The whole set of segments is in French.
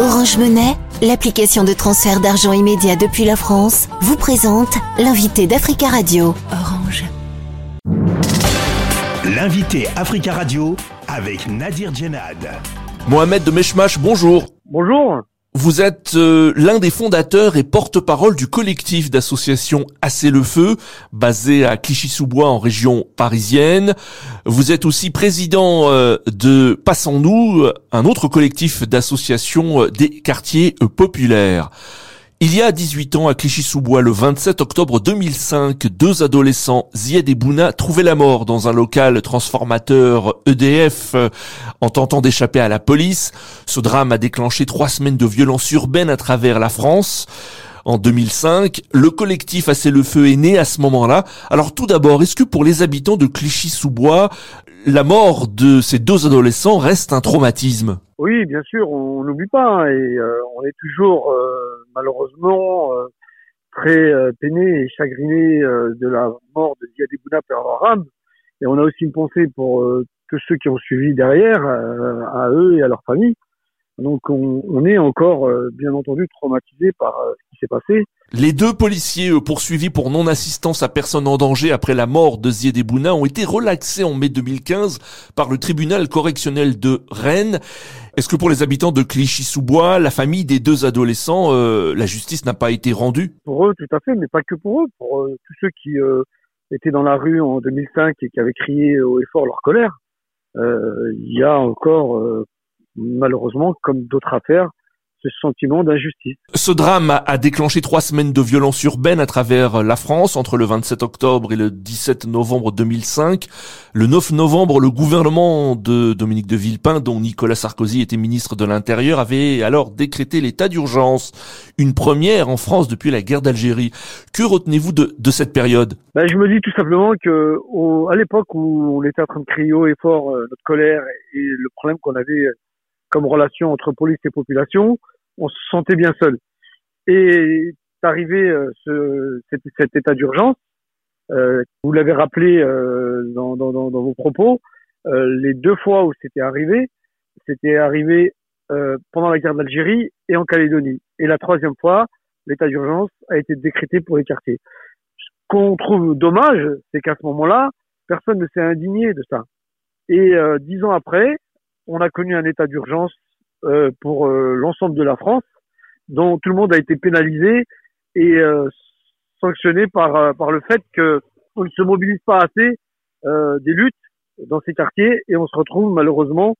Orange Monnaie, l'application de transfert d'argent immédiat depuis la France, vous présente l'invité d'Africa Radio. Orange. L'invité Africa Radio avec Nadir Djenad. Mohamed de Meshmash, bonjour. Bonjour. Vous êtes euh, l'un des fondateurs et porte-parole du collectif d'association Assez le Feu, basé à Clichy-sous-Bois en région parisienne. Vous êtes aussi président euh, de Passons-nous, un autre collectif d'associations euh, des quartiers populaires. Il y a 18 ans, à Clichy-sous-Bois, le 27 octobre 2005, deux adolescents, Zied et Bouna, trouvaient la mort dans un local transformateur EDF euh, en tentant d'échapper à la police. Ce drame a déclenché trois semaines de violence urbaine à travers la France. En 2005, le collectif Assez le Feu est né à ce moment-là. Alors tout d'abord, est-ce que pour les habitants de Clichy-sous-Bois, la mort de ces deux adolescents reste un traumatisme? Oui, bien sûr, on n'oublie pas. Hein, et euh, on est toujours euh, malheureusement euh, très peiné et chagriné de la mort de Ziad Bouna Ram. Et on a aussi une pensée pour tous ceux qui ont suivi derrière, à eux et à leur famille. Donc on, est encore, bien entendu, traumatisé par ce qui s'est passé. Les deux policiers poursuivis pour non-assistance à personne en danger après la mort de Zied Ebouna ont été relaxés en mai 2015 par le tribunal correctionnel de Rennes. Est-ce que pour les habitants de Clichy-sous-Bois, la famille des deux adolescents, euh, la justice n'a pas été rendue? Pour eux, tout à fait, mais pas que pour eux, pour euh, tous ceux qui euh, étaient dans la rue en 2005 et qui avaient crié haut et fort leur colère. Il y a encore, malheureusement, comme d'autres affaires, ce sentiment d'injustice. Ce drame a déclenché trois semaines de violence urbaine à travers la France entre le 27 octobre et le 17 novembre 2005. Le 9 novembre, le gouvernement de Dominique de Villepin, dont Nicolas Sarkozy était ministre de l'Intérieur, avait alors décrété l'état d'urgence, une première en France depuis la guerre d'Algérie. Que retenez-vous de, de, cette période? Ben, Je me dis tout simplement que au, à l'époque où on était en train de crier haut et fort euh, notre colère et le problème qu'on avait comme relation entre police et population, on se sentait bien seul. Et arrivé euh, ce, cet, état d'urgence. Euh, vous l'avez rappelé euh, dans, dans, dans, vos propos, euh, les deux fois où c'était arrivé, c'était arrivé euh, pendant la guerre d'Algérie et en Calédonie. Et la troisième fois, l'état d'urgence a été décrété pour les quartiers. Ce qu'on trouve dommage, c'est qu'à ce moment-là, personne ne s'est indigné de ça. Et dix ans après, on a connu un état d'urgence euh, pour euh, l'ensemble de la France, dont tout le monde a été pénalisé et euh, sanctionné par par le fait que on ne se mobilise pas assez des luttes dans ces quartiers et on se retrouve malheureusement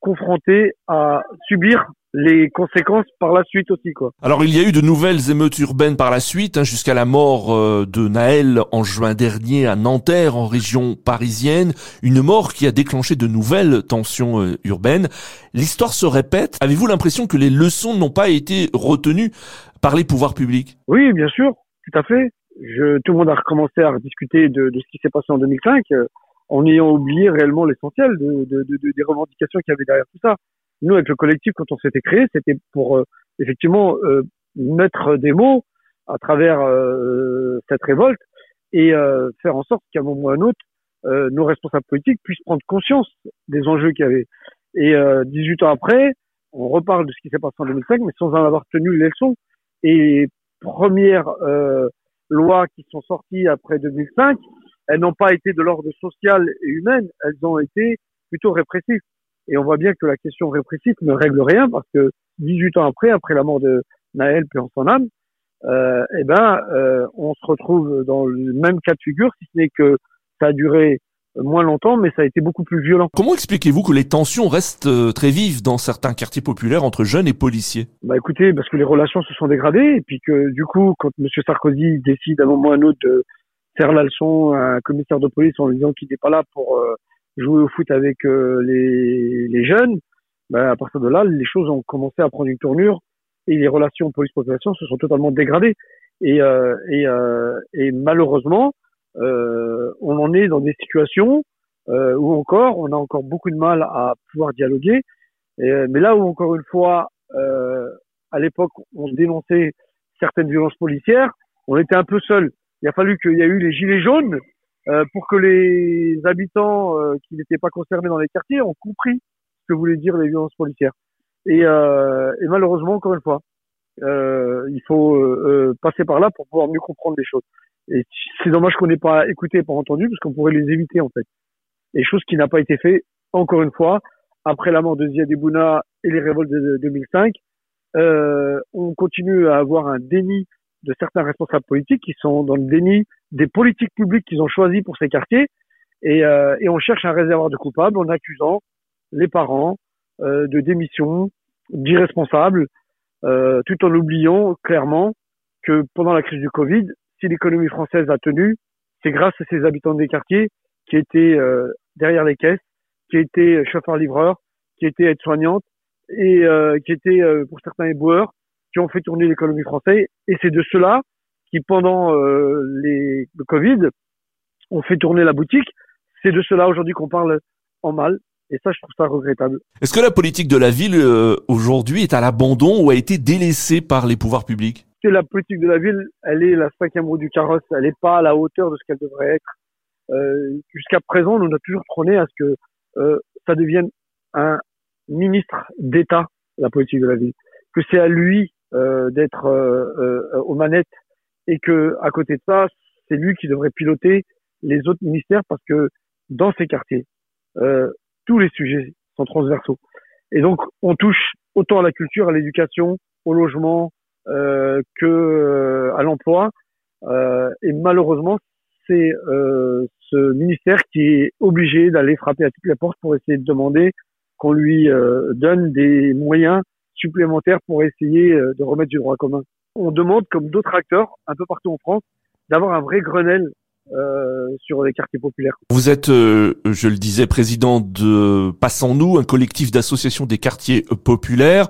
confronté à subir les conséquences par la suite aussi quoi. Alors il y a eu de nouvelles émeutes urbaines par la suite hein, jusqu'à la mort euh, de Naël en juin dernier à Nanterre en région parisienne, une mort qui a déclenché de nouvelles tensions euh, urbaines. L'histoire se répète. Avez-vous l'impression que les leçons n'ont pas été retenues par les pouvoirs publics? Oui, bien sûr, tout à fait. Je, tout le monde a recommencé à discuter de, de ce qui s'est passé en 2005 euh, en ayant oublié réellement l'essentiel de, de, des revendications qu'il y avait derrière tout ça nous, avec le collectif, quand on s'était créé, c'était pour euh, effectivement euh, mettre des mots à travers euh, cette révolte et faire en sorte qu'à un moment ou à un autre, nos responsables politiques puissent prendre conscience des enjeux qu'il y avait. Et 18 ans après, on reparle de ce qui s'est passé en 2005, mais sans en avoir tenu les leçons. Et les premières lois qui sont sorties après 2005, elles n'ont pas été de l'ordre social et humain, elles ont été plutôt répressives. Et on voit bien que la question répressive ne règle rien parce que 18 ans après, après la mort de Naël, puis en son âme, euh, eh ben, euh, on se retrouve dans le même cas de figure, si ce n'est que ça a duré moins longtemps, mais ça a été beaucoup plus violent. Comment expliquez-vous que les tensions restent euh, très vives dans certains quartiers populaires entre jeunes et policiers? Bah écoutez, parce que les relations se sont dégradées, et puis que du coup, quand M. Sarkozy décide à un moment ou à un autre de faire la leçon à un commissaire de police en lui disant qu'il n'est pas là pour euh, jouer au foot avec euh, les, les, jeunes, ben, à partir de là, les choses ont commencé à prendre une tournure et les relations police-population se sont totalement dégradées. Et, euh, et, euh, et malheureusement, euh, on en est dans des situations euh, où encore, on a encore beaucoup de mal à pouvoir dialoguer. Et, mais là où encore une fois, à l'époque, on dénonçait certaines violences policières, on était un peu seul. Il a fallu qu'il y ait eu les gilets jaunes euh, pour que les habitants euh, qui n'étaient pas concernés dans les quartiers ont compris ce que voulaient dire les violences policières. Et, et malheureusement, encore une fois, il faut passer par là pour pouvoir mieux comprendre les choses. Et c'est dommage qu'on n'ait pas écouté, pas entendu, parce qu'on pourrait les éviter en fait. Et chose qui n'a pas été fait, encore une fois, après la mort de Ziad Bouna et les révoltes de 2005, euh, on continue à avoir un déni de certains responsables politiques qui sont dans le déni des politiques publiques qu'ils ont choisies pour ces quartiers. Et, euh, et, on cherche un réservoir de coupables en accusant les parents euh, de démission, d'irresponsables, euh, tout en oubliant clairement que pendant la crise du Covid, si l'économie française a tenu, c'est grâce à ces habitants des quartiers qui étaient euh, derrière les caisses, qui étaient chauffeurs-livreurs, qui étaient aides-soignantes et euh, qui étaient euh, pour certains éboueurs, qui ont fait tourner l'économie française. Et c'est de cela qui, pendant les, le Covid, ont fait tourner la boutique. C'est de cela aujourd'hui qu'on parle en mal. Et ça, je trouve ça regrettable. Est-ce que la politique de la ville aujourd'hui est à l'abandon ou a été délaissée par les pouvoirs publics? La politique de la ville, elle est la cinquième roue du carrosse. Elle n'est pas à la hauteur de ce qu'elle devrait être. Euh, Jusqu'à présent, on a toujours prôné à ce que euh, ça devienne un ministre d'État, la politique de la ville, que c'est à lui euh, d'être euh, euh, aux manettes et que à côté de ça, c'est lui qui devrait piloter les autres ministères parce que dans ces quartiers, euh, tous les sujets sont transversaux. Et donc, on touche autant à la culture, à l'éducation, au logement, euh, que euh, à l'emploi. Euh, et malheureusement, c'est ce ministère qui est obligé d'aller frapper à toutes les portes pour essayer de demander qu'on lui donne des moyens supplémentaires pour essayer de remettre du droit commun. On demande, comme d'autres acteurs un peu partout en France, d'avoir un vrai Grenelle euh, sur les quartiers populaires. Vous êtes, euh, je le disais, président de Passons-nous, un collectif d'associations des quartiers populaires.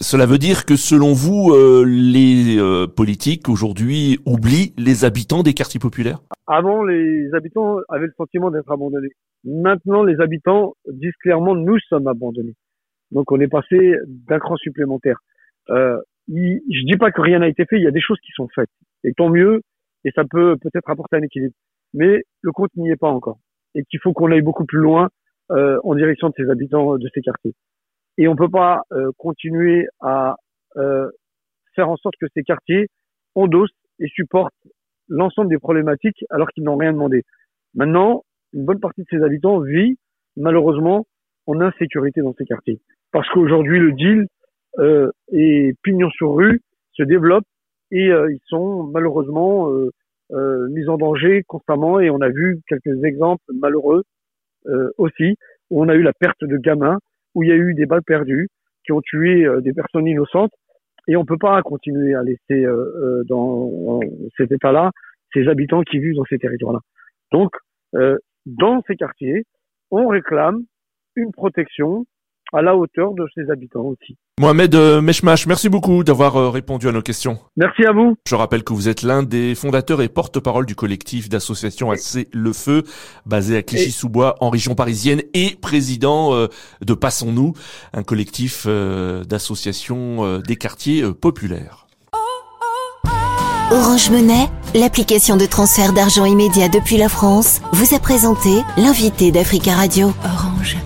Cela veut dire que selon vous, euh, les politiques aujourd'hui oublient les habitants des quartiers populaires? Avant, les habitants avaient le sentiment d'être abandonnés. Maintenant, les habitants disent clairement nous sommes abandonnés. Donc on est passé d'un cran supplémentaire. Euh, je dis pas que rien n'a été fait, il y a des choses qui sont faites. Et tant mieux, et ça peut peut-être apporter un équilibre. Mais le compte n'y est pas encore et qu'il faut qu'on aille beaucoup plus loin euh, en direction de ces habitants de ces quartiers. Et on peut pas euh, continuer à euh, faire en sorte que ces quartiers endossent et supportent l'ensemble des problématiques alors qu'ils n'ont rien demandé. Maintenant, une bonne partie de ces habitants vit malheureusement en insécurité dans ces quartiers parce qu'aujourd'hui le deal euh, et pignon sur rue se développe et euh, ils sont malheureusement euh, euh, mis en danger constamment et on a vu quelques exemples malheureux aussi où on a eu la perte de gamins, où il y a eu des balles perdues qui ont tué des personnes innocentes et on peut pas continuer à laisser dans cet état-là ces habitants qui vivent dans ces territoires-là. Donc, dans ces quartiers, on réclame une protection à la hauteur de ses habitants aussi. Mohamed euh, Meshmash, merci beaucoup d'avoir euh, répondu à nos questions. Merci à vous. Je rappelle que vous êtes l'un des fondateurs et porte-parole du collectif d'association AC Le Feu, basé à Clichy-sous-Bois, en région parisienne, et président euh, de Passons-nous, un collectif d'associations des quartiers populaires. Orange Monnaie, l'application de transfert d'argent immédiat depuis la France, vous a présenté l'invité d'Africa Radio. Orange.